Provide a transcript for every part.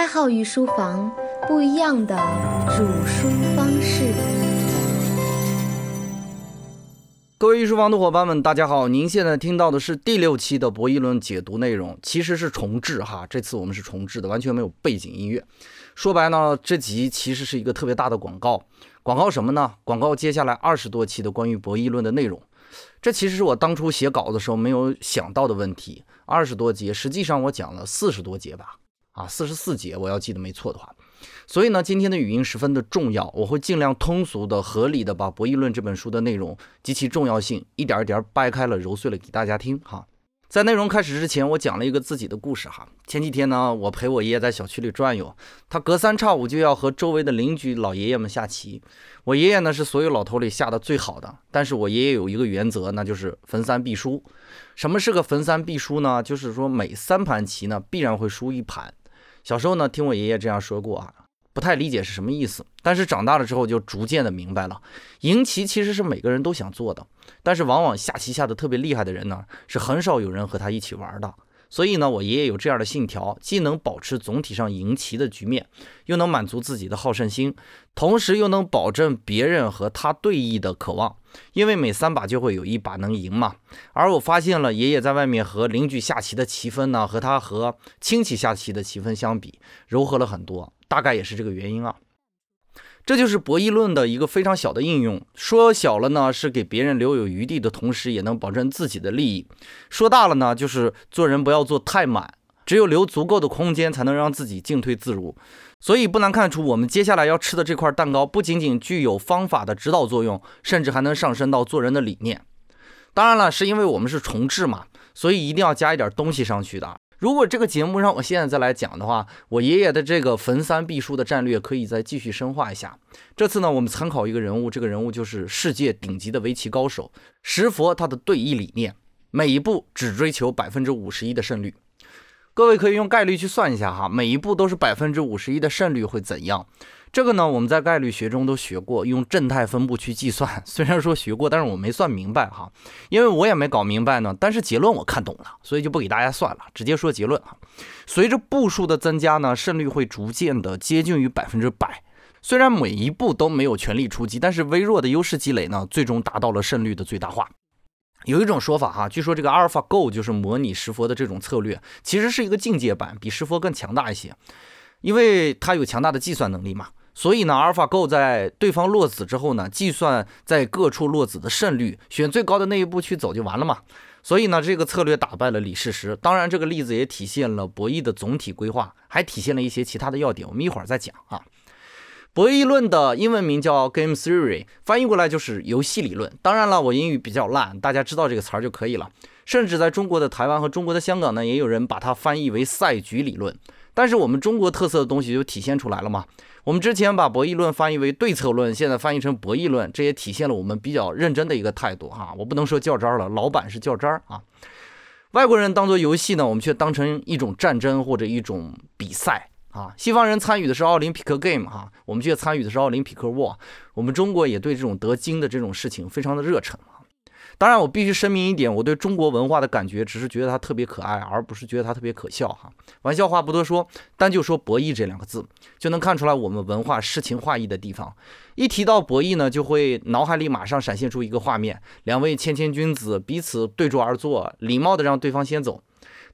开号御书房，不一样的煮书方式。各位御书房的伙伴们，大家好！您现在听到的是第六期的博弈论解读内容，其实是重置哈。这次我们是重置的，完全没有背景音乐。说白呢，这集其实是一个特别大的广告。广告什么呢？广告接下来二十多期的关于博弈论的内容。这其实是我当初写稿的时候没有想到的问题。二十多节，实际上我讲了四十多节吧，啊，四十四节，我要记得没错的话。所以呢，今天的语音十分的重要，我会尽量通俗的、合理的把《博弈论》这本书的内容及其重要性一点一点掰开了揉碎了给大家听哈。在内容开始之前，我讲了一个自己的故事哈。前几天呢，我陪我爷爷在小区里转悠，他隔三差五就要和周围的邻居老爷爷们下棋。我爷爷呢是所有老头里下的最好的，但是我爷爷有一个原则，那就是逢三必输。什么是个逢三必输呢？就是说每三盘棋呢必然会输一盘。小时候呢听我爷爷这样说过啊。不太理解是什么意思，但是长大了之后就逐渐的明白了。赢棋其实是每个人都想做的，但是往往下棋下的特别厉害的人呢，是很少有人和他一起玩的。所以呢，我爷爷有这样的信条，既能保持总体上赢棋的局面，又能满足自己的好胜心，同时又能保证别人和他对弈的渴望。因为每三把就会有一把能赢嘛。而我发现了爷爷在外面和邻居下棋的棋分呢，和他和亲戚下棋的棋分相比，柔和了很多。大概也是这个原因啊，这就是博弈论的一个非常小的应用。说小了呢，是给别人留有余地的同时，也能保证自己的利益；说大了呢，就是做人不要做太满，只有留足够的空间，才能让自己进退自如。所以不难看出，我们接下来要吃的这块蛋糕，不仅仅具有方法的指导作用，甚至还能上升到做人的理念。当然了，是因为我们是重置嘛，所以一定要加一点东西上去的。如果这个节目让我现在再来讲的话，我爷爷的这个逢三必输的战略可以再继续深化一下。这次呢，我们参考一个人物，这个人物就是世界顶级的围棋高手石佛，他的对弈理念，每一步只追求百分之五十一的胜率。各位可以用概率去算一下哈，每一步都是百分之五十一的胜率会怎样？这个呢，我们在概率学中都学过，用正态分布去计算。虽然说学过，但是我没算明白哈，因为我也没搞明白呢。但是结论我看懂了，所以就不给大家算了，直接说结论哈。随着步数的增加呢，胜率会逐渐的接近于百分之百。虽然每一步都没有全力出击，但是微弱的优势积累呢，最终达到了胜率的最大化。有一种说法哈，据说这个阿尔法 Go 就是模拟石佛的这种策略，其实是一个进阶版，比石佛更强大一些，因为它有强大的计算能力嘛。所以呢，阿尔法 Go 在对方落子之后呢，计算在各处落子的胜率，选最高的那一步去走就完了嘛。所以呢，这个策略打败了李世石。当然，这个例子也体现了博弈的总体规划，还体现了一些其他的要点，我们一会儿再讲啊。博弈论的英文名叫 Game Theory，翻译过来就是游戏理论。当然了，我英语比较烂，大家知道这个词儿就可以了。甚至在中国的台湾和中国的香港呢，也有人把它翻译为赛局理论。但是我们中国特色的东西就体现出来了嘛。我们之前把博弈论翻译为对策论，现在翻译成博弈论，这也体现了我们比较认真的一个态度哈。我不能说较真儿了，老板是较真儿啊。外国人当做游戏呢，我们却当成一种战争或者一种比赛啊。西方人参与的是奥林匹克 game 哈，我们却参与的是奥林匹克 war。我们中国也对这种得金的这种事情非常的热忱。当然，我必须声明一点，我对中国文化的感觉只是觉得它特别可爱，而不是觉得它特别可笑哈。玩笑话不多说，单就说博弈这两个字，就能看出来我们文化诗情画意的地方。一提到博弈呢，就会脑海里马上闪现出一个画面：两位谦谦君子彼此对坐而坐，礼貌的让对方先走。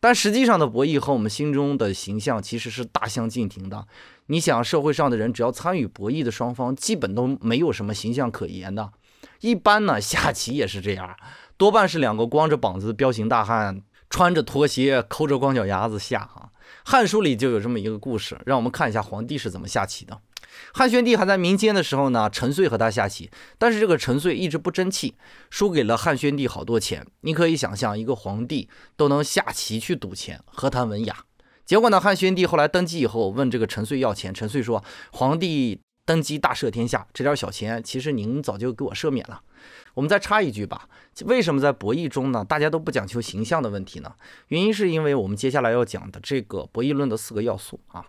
但实际上的博弈和我们心中的形象其实是大相径庭的。你想，社会上的人只要参与博弈的双方，基本都没有什么形象可言的。一般呢，下棋也是这样，多半是两个光着膀子彪形大汉，穿着拖鞋，抠着光脚丫子下。哈，《汉书》里就有这么一个故事，让我们看一下皇帝是怎么下棋的。汉宣帝还在民间的时候呢，陈遂和他下棋，但是这个陈遂一直不争气，输给了汉宣帝好多钱。你可以想象，一个皇帝都能下棋去赌钱，何谈文雅？结果呢，汉宣帝后来登基以后，问这个陈遂要钱，陈遂说：“皇帝。”登基大赦天下，这点小钱其实您早就给我赦免了。我们再插一句吧，为什么在博弈中呢？大家都不讲求形象的问题呢？原因是因为我们接下来要讲的这个博弈论的四个要素啊。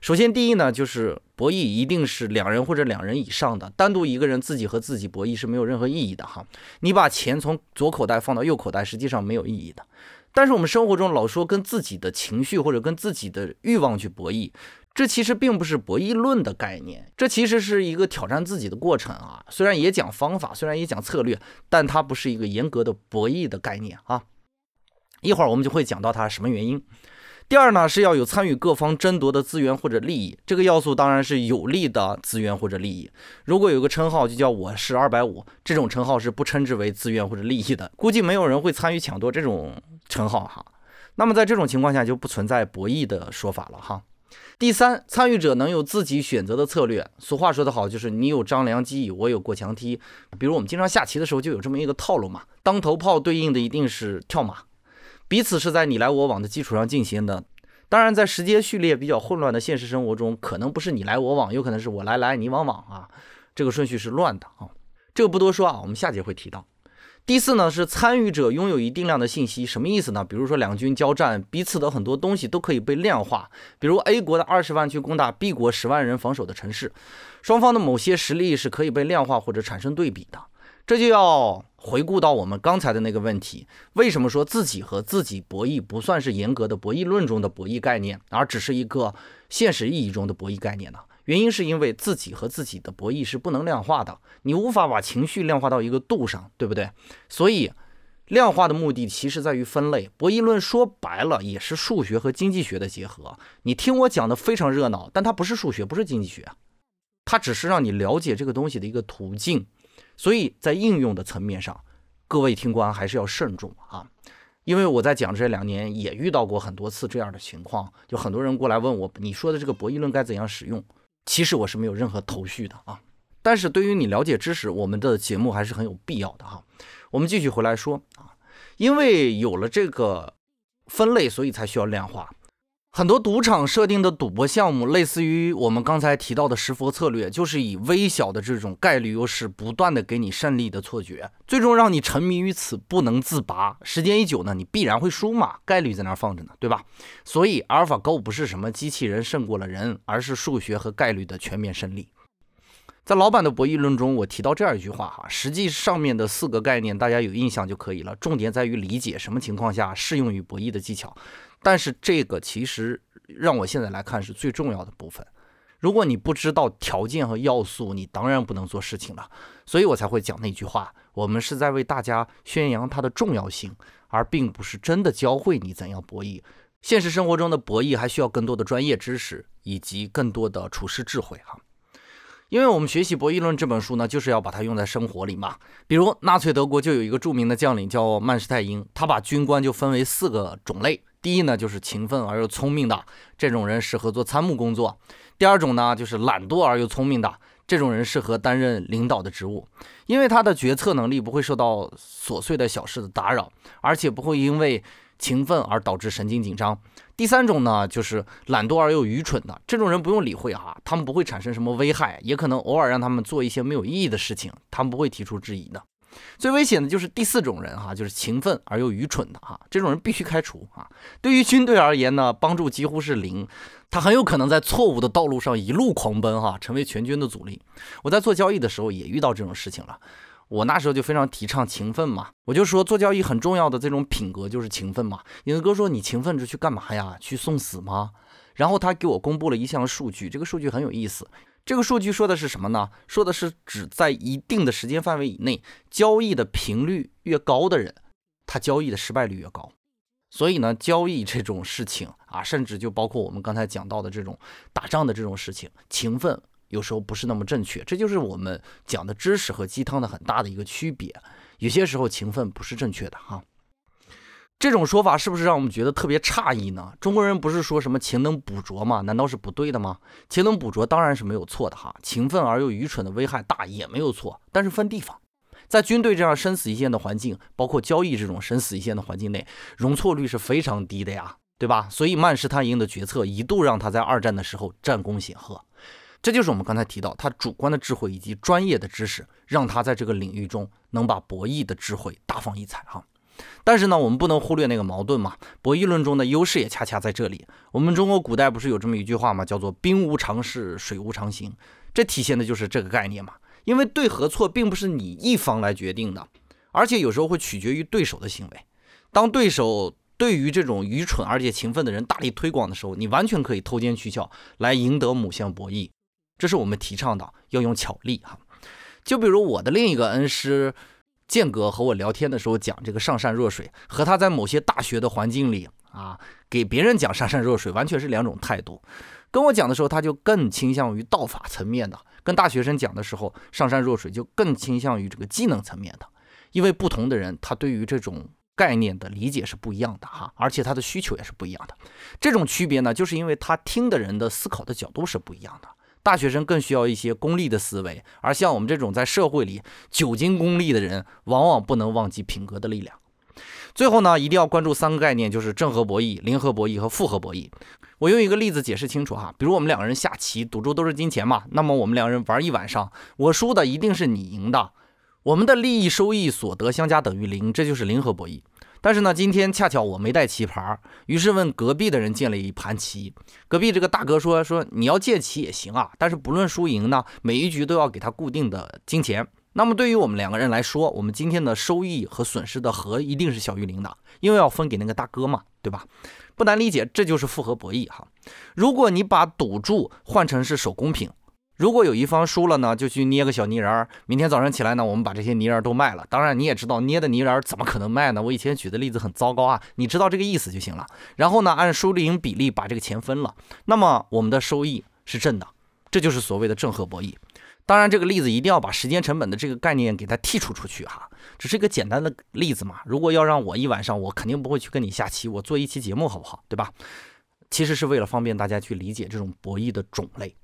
首先，第一呢，就是博弈一定是两人或者两人以上的，单独一个人自己和自己博弈是没有任何意义的哈。你把钱从左口袋放到右口袋，实际上没有意义的。但是我们生活中老说跟自己的情绪或者跟自己的欲望去博弈，这其实并不是博弈论的概念，这其实是一个挑战自己的过程啊。虽然也讲方法，虽然也讲策略，但它不是一个严格的博弈的概念啊。一会儿我们就会讲到它什么原因。第二呢，是要有参与各方争夺的资源或者利益，这个要素当然是有利的资源或者利益。如果有个称号就叫我是二百五，这种称号是不称之为资源或者利益的，估计没有人会参与抢夺这种称号哈。那么在这种情况下就不存在博弈的说法了哈。第三，参与者能有自己选择的策略。俗话说得好，就是你有张良计，我有过墙梯。比如我们经常下棋的时候就有这么一个套路嘛，当头炮对应的一定是跳马。彼此是在你来我往的基础上进行的，当然，在时间序列比较混乱的现实生活中，可能不是你来我往，有可能是我来来你往往啊，这个顺序是乱的啊，这个不多说啊，我们下节会提到。第四呢，是参与者拥有一定量的信息，什么意思呢？比如说两军交战，彼此的很多东西都可以被量化，比如 A 国的二十万去攻打 B 国十万人防守的城市，双方的某些实力是可以被量化或者产生对比的。这就要回顾到我们刚才的那个问题：为什么说自己和自己博弈不算是严格的博弈论中的博弈概念，而只是一个现实意义中的博弈概念呢？原因是因为自己和自己的博弈是不能量化的，你无法把情绪量化到一个度上，对不对？所以，量化的目的其实在于分类。博弈论说白了也是数学和经济学的结合。你听我讲的非常热闹，但它不是数学，不是经济学，它只是让你了解这个东西的一个途径。所以在应用的层面上，各位听官还是要慎重啊，因为我在讲这两年也遇到过很多次这样的情况，就很多人过来问我，你说的这个博弈论该怎样使用？其实我是没有任何头绪的啊。但是对于你了解知识，我们的节目还是很有必要的哈。我们继续回来说啊，因为有了这个分类，所以才需要量化。很多赌场设定的赌博项目，类似于我们刚才提到的石佛策略，就是以微小的这种概率优势，不断的给你胜利的错觉，最终让你沉迷于此不能自拔。时间一久呢，你必然会输嘛，概率在那儿放着呢，对吧？所以阿尔法狗不是什么机器人胜过了人，而是数学和概率的全面胜利。在老板的博弈论中，我提到这样一句话哈，实际上面的四个概念大家有印象就可以了，重点在于理解什么情况下适用于博弈的技巧。但是这个其实让我现在来看是最重要的部分。如果你不知道条件和要素，你当然不能做事情了。所以我才会讲那句话：我们是在为大家宣扬它的重要性，而并不是真的教会你怎样博弈。现实生活中的博弈还需要更多的专业知识以及更多的处世智慧哈。因为我们学习《博弈论》这本书呢，就是要把它用在生活里嘛。比如纳粹德国就有一个著名的将领叫曼施泰因，他把军官就分为四个种类。第一呢，就是勤奋而又聪明的这种人适合做参谋工作；第二种呢，就是懒惰而又聪明的这种人适合担任领导的职务，因为他的决策能力不会受到琐碎的小事的打扰，而且不会因为勤奋而导致神经紧张。第三种呢，就是懒惰而又愚蠢的这种人不用理会哈，他们不会产生什么危害，也可能偶尔让他们做一些没有意义的事情，他们不会提出质疑的。最危险的就是第四种人哈，就是勤奋而又愚蠢的哈，这种人必须开除啊。对于军队而言呢，帮助几乎是零，他很有可能在错误的道路上一路狂奔哈，成为全军的阻力。我在做交易的时候也遇到这种事情了，我那时候就非常提倡勤奋嘛，我就说做交易很重要的这种品格就是勤奋嘛。影子哥说你勤奋着去干嘛呀？去送死吗？然后他给我公布了一项数据，这个数据很有意思。这个数据说的是什么呢？说的是指在一定的时间范围以内，交易的频率越高的人，他交易的失败率越高。所以呢，交易这种事情啊，甚至就包括我们刚才讲到的这种打仗的这种事情，勤奋有时候不是那么正确。这就是我们讲的知识和鸡汤的很大的一个区别。有些时候勤奋不是正确的哈。这种说法是不是让我们觉得特别诧异呢？中国人不是说什么勤能补拙吗？难道是不对的吗？勤能补拙当然是没有错的哈，勤奋而又愚蠢的危害大也没有错，但是分地方，在军队这样生死一线的环境，包括交易这种生死一线的环境内，容错率是非常低的呀，对吧？所以曼施坦因的决策一度让他在二战的时候战功显赫，这就是我们刚才提到他主观的智慧以及专业的知识，让他在这个领域中能把博弈的智慧大放异彩哈。但是呢，我们不能忽略那个矛盾嘛。博弈论中的优势也恰恰在这里。我们中国古代不是有这么一句话吗？叫做“兵无常势，水无常形”，这体现的就是这个概念嘛。因为对和错并不是你一方来决定的，而且有时候会取决于对手的行为。当对手对于这种愚蠢而且勤奋的人大力推广的时候，你完全可以偷奸取巧来赢得母项博弈。这是我们提倡的，要用巧力哈。就比如我的另一个恩师剑哥和我聊天的时候讲这个上善若水，和他在某些大学的环境里啊给别人讲上善若水，完全是两种态度。跟我讲的时候，他就更倾向于道法层面的；跟大学生讲的时候，上善若水就更倾向于这个技能层面的。因为不同的人，他对于这种概念的理解是不一样的哈，而且他的需求也是不一样的。这种区别呢，就是因为他听的人的思考的角度是不一样的。大学生更需要一些功利的思维，而像我们这种在社会里久经功利的人，往往不能忘记品格的力量。最后呢，一定要关注三个概念，就是正和博弈、零和博弈和复合博弈。我用一个例子解释清楚哈，比如我们两个人下棋，赌注都是金钱嘛，那么我们两个人玩一晚上，我输的一定是你赢的，我们的利益收益所得相加等于零，这就是零和博弈。但是呢，今天恰巧我没带棋盘，于是问隔壁的人借了一盘棋。隔壁这个大哥说说你要借棋也行啊，但是不论输赢呢，每一局都要给他固定的金钱。那么对于我们两个人来说，我们今天的收益和损失的和一定是小于零的，因为要分给那个大哥嘛，对吧？不难理解，这就是复合博弈哈。如果你把赌注换成是手工品。如果有一方输了呢，就去捏个小泥人儿。明天早上起来呢，我们把这些泥人儿都卖了。当然，你也知道捏的泥人儿怎么可能卖呢？我以前举的例子很糟糕啊，你知道这个意思就行了。然后呢，按输赢比例把这个钱分了，那么我们的收益是正的，这就是所谓的正和博弈。当然，这个例子一定要把时间成本的这个概念给它剔除出去哈，只是一个简单的例子嘛。如果要让我一晚上，我肯定不会去跟你下棋，我做一期节目好不好？对吧？其实是为了方便大家去理解这种博弈的种类。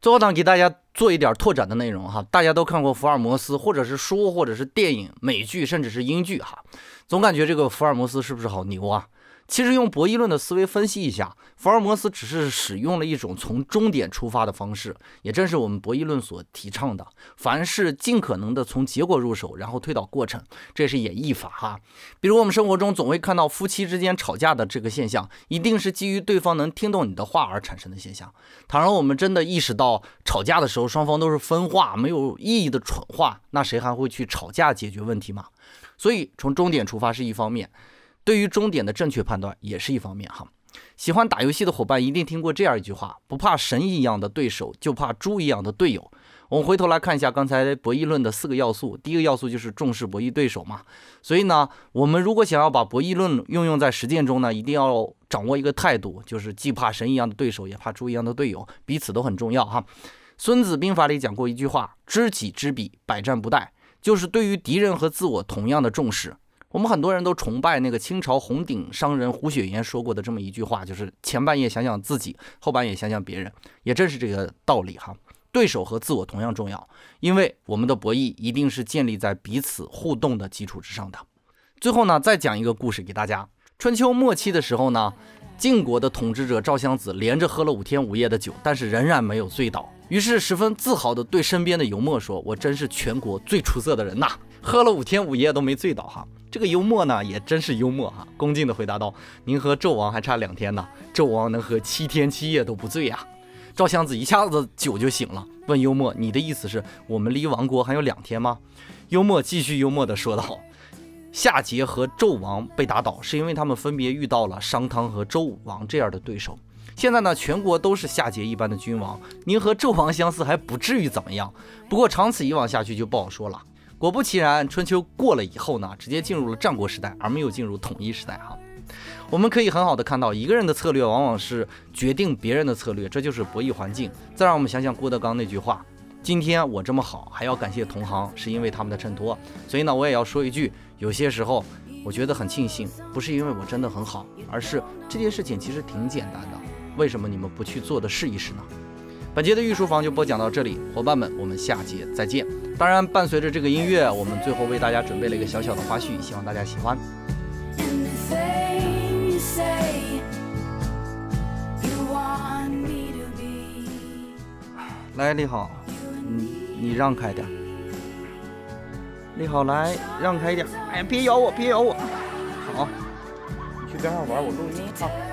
最后呢，给大家做一点拓展的内容哈。大家都看过福尔摩斯，或者是书，或者是电影、美剧，甚至是英剧哈，总感觉这个福尔摩斯是不是好牛啊？其实用博弈论的思维分析一下，福尔摩斯只是使用了一种从终点出发的方式，也正是我们博弈论所提倡的，凡是尽可能的从结果入手，然后推导过程，这是演绎法哈。比如我们生活中总会看到夫妻之间吵架的这个现象，一定是基于对方能听懂你的话而产生的现象。倘若我们真的意识到吵架的时候双方都是分化，没有意义的蠢话，那谁还会去吵架解决问题吗？所以从终点出发是一方面。对于终点的正确判断也是一方面哈。喜欢打游戏的伙伴一定听过这样一句话：不怕神一样的对手，就怕猪一样的队友。我们回头来看一下刚才博弈论的四个要素，第一个要素就是重视博弈对手嘛。所以呢，我们如果想要把博弈论运用在实践中呢，一定要掌握一个态度，就是既怕神一样的对手，也怕猪一样的队友，彼此都很重要哈。孙子兵法里讲过一句话：知己知彼，百战不殆，就是对于敌人和自我同样的重视。我们很多人都崇拜那个清朝红顶商人胡雪岩说过的这么一句话，就是前半夜想想自己，后半夜想想别人，也正是这个道理哈。对手和自我同样重要，因为我们的博弈一定是建立在彼此互动的基础之上的。最后呢，再讲一个故事给大家。春秋末期的时候呢，晋国的统治者赵襄子连着喝了五天五夜的酒，但是仍然没有醉倒，于是十分自豪地对身边的游牧说：“我真是全国最出色的人呐，喝了五天五夜都没醉倒哈。”这个幽默呢，也真是幽默哈，恭敬地回答道：“您和纣王还差两天呢，纣王能喝七天七夜都不醉呀。”赵襄子一下子酒就醒了，问幽默：“你的意思是我们离亡国还有两天吗？”幽默继续幽默地说道：“夏桀和纣王被打倒，是因为他们分别遇到了商汤和周武王这样的对手。现在呢，全国都是夏桀一般的君王，您和纣王相似，还不至于怎么样。不过长此以往下去就不好说了。”果不其然，春秋过了以后呢，直接进入了战国时代，而没有进入统一时代哈。我们可以很好的看到，一个人的策略往往是决定别人的策略，这就是博弈环境。再让我们想想郭德纲那句话：今天我这么好，还要感谢同行，是因为他们的衬托。所以呢，我也要说一句，有些时候我觉得很庆幸，不是因为我真的很好，而是这件事情其实挺简单的，为什么你们不去做的试一试呢？本节的御书房就播讲到这里，伙伴们，我们下节再见。当然，伴随着这个音乐，我们最后为大家准备了一个小小的花絮，希望大家喜欢。来，李好，你你让开点。李好，来让开一点。哎呀，别咬我，别咬我。好，你去边上玩，我录音啊。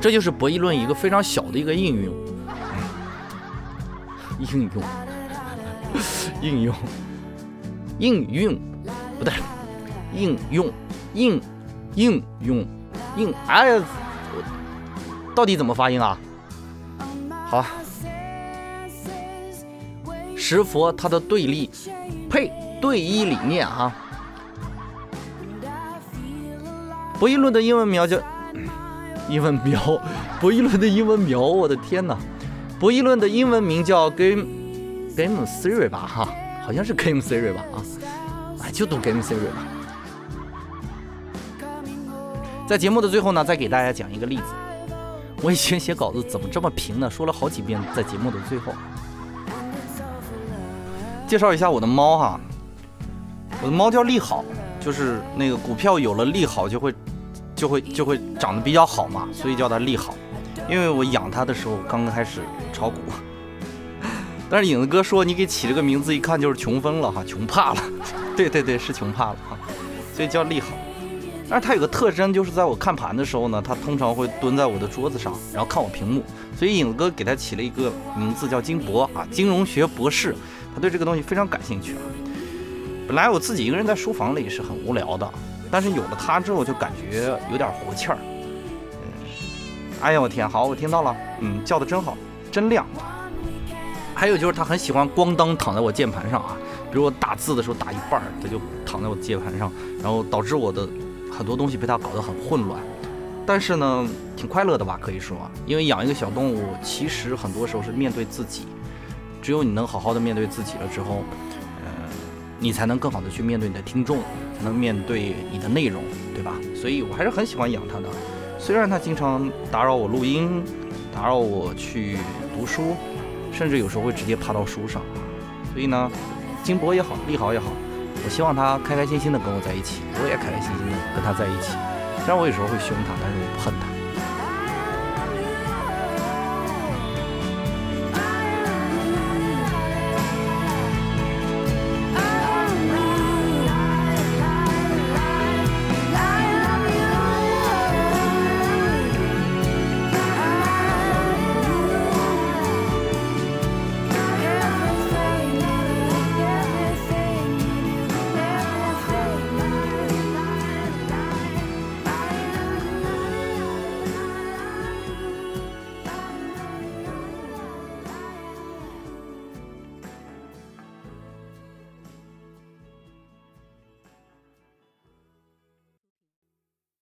这就是博弈论一个非常小的一个应用，应用，应用。应用。不对，应用。应应用。应哎，到底怎么发音啊？好，石佛它的对立。配对一理念哈。博弈论的英文名叫英文苗，博弈论的英文苗，我的天哪！博弈论的英文名叫 Game Game Theory 吧哈，好像是 Game Theory 吧啊，哎就读 Game Theory 吧。在节目的最后呢，再给大家讲一个例子。我以前写稿子怎么这么平呢？说了好几遍，在节目的最后，介绍一下我的猫哈。我的猫叫利好，就是那个股票有了利好就会就会就会长得比较好嘛，所以叫它利好。因为我养它的时候刚开始炒股，但是影子哥说你给起这个名字一看就是穷疯了哈，穷怕了。对对对，是穷怕了哈，所以叫利好。但是它有个特征，就是在我看盘的时候呢，它通常会蹲在我的桌子上，然后看我屏幕。所以影子哥给它起了一个名字叫金博啊，金融学博士。他对这个东西非常感兴趣啊。本来我自己一个人在书房里是很无聊的，但是有了它之后，就感觉有点活气儿。哎呀，我天，好，我听到了，嗯，叫的真好，真亮。还有就是它很喜欢咣当躺在我键盘上啊，比如我打字的时候打一半，它就躺在我键盘上，然后导致我的很多东西被它搞得很混乱。但是呢，挺快乐的吧，可以说，因为养一个小动物，其实很多时候是面对自己。只有你能好好的面对自己了之后，你才能更好的去面对你的听众，才能面对你的内容，对吧？所以我还是很喜欢养它的。虽然它经常打扰我录音，打扰我去读书，甚至有时候会直接爬到书上。所以呢，金博也好，利好也好，我希望它开开心心的跟我在一起，我也开开心心的跟它在一起。虽然我有时候会凶它，但是我不恨它。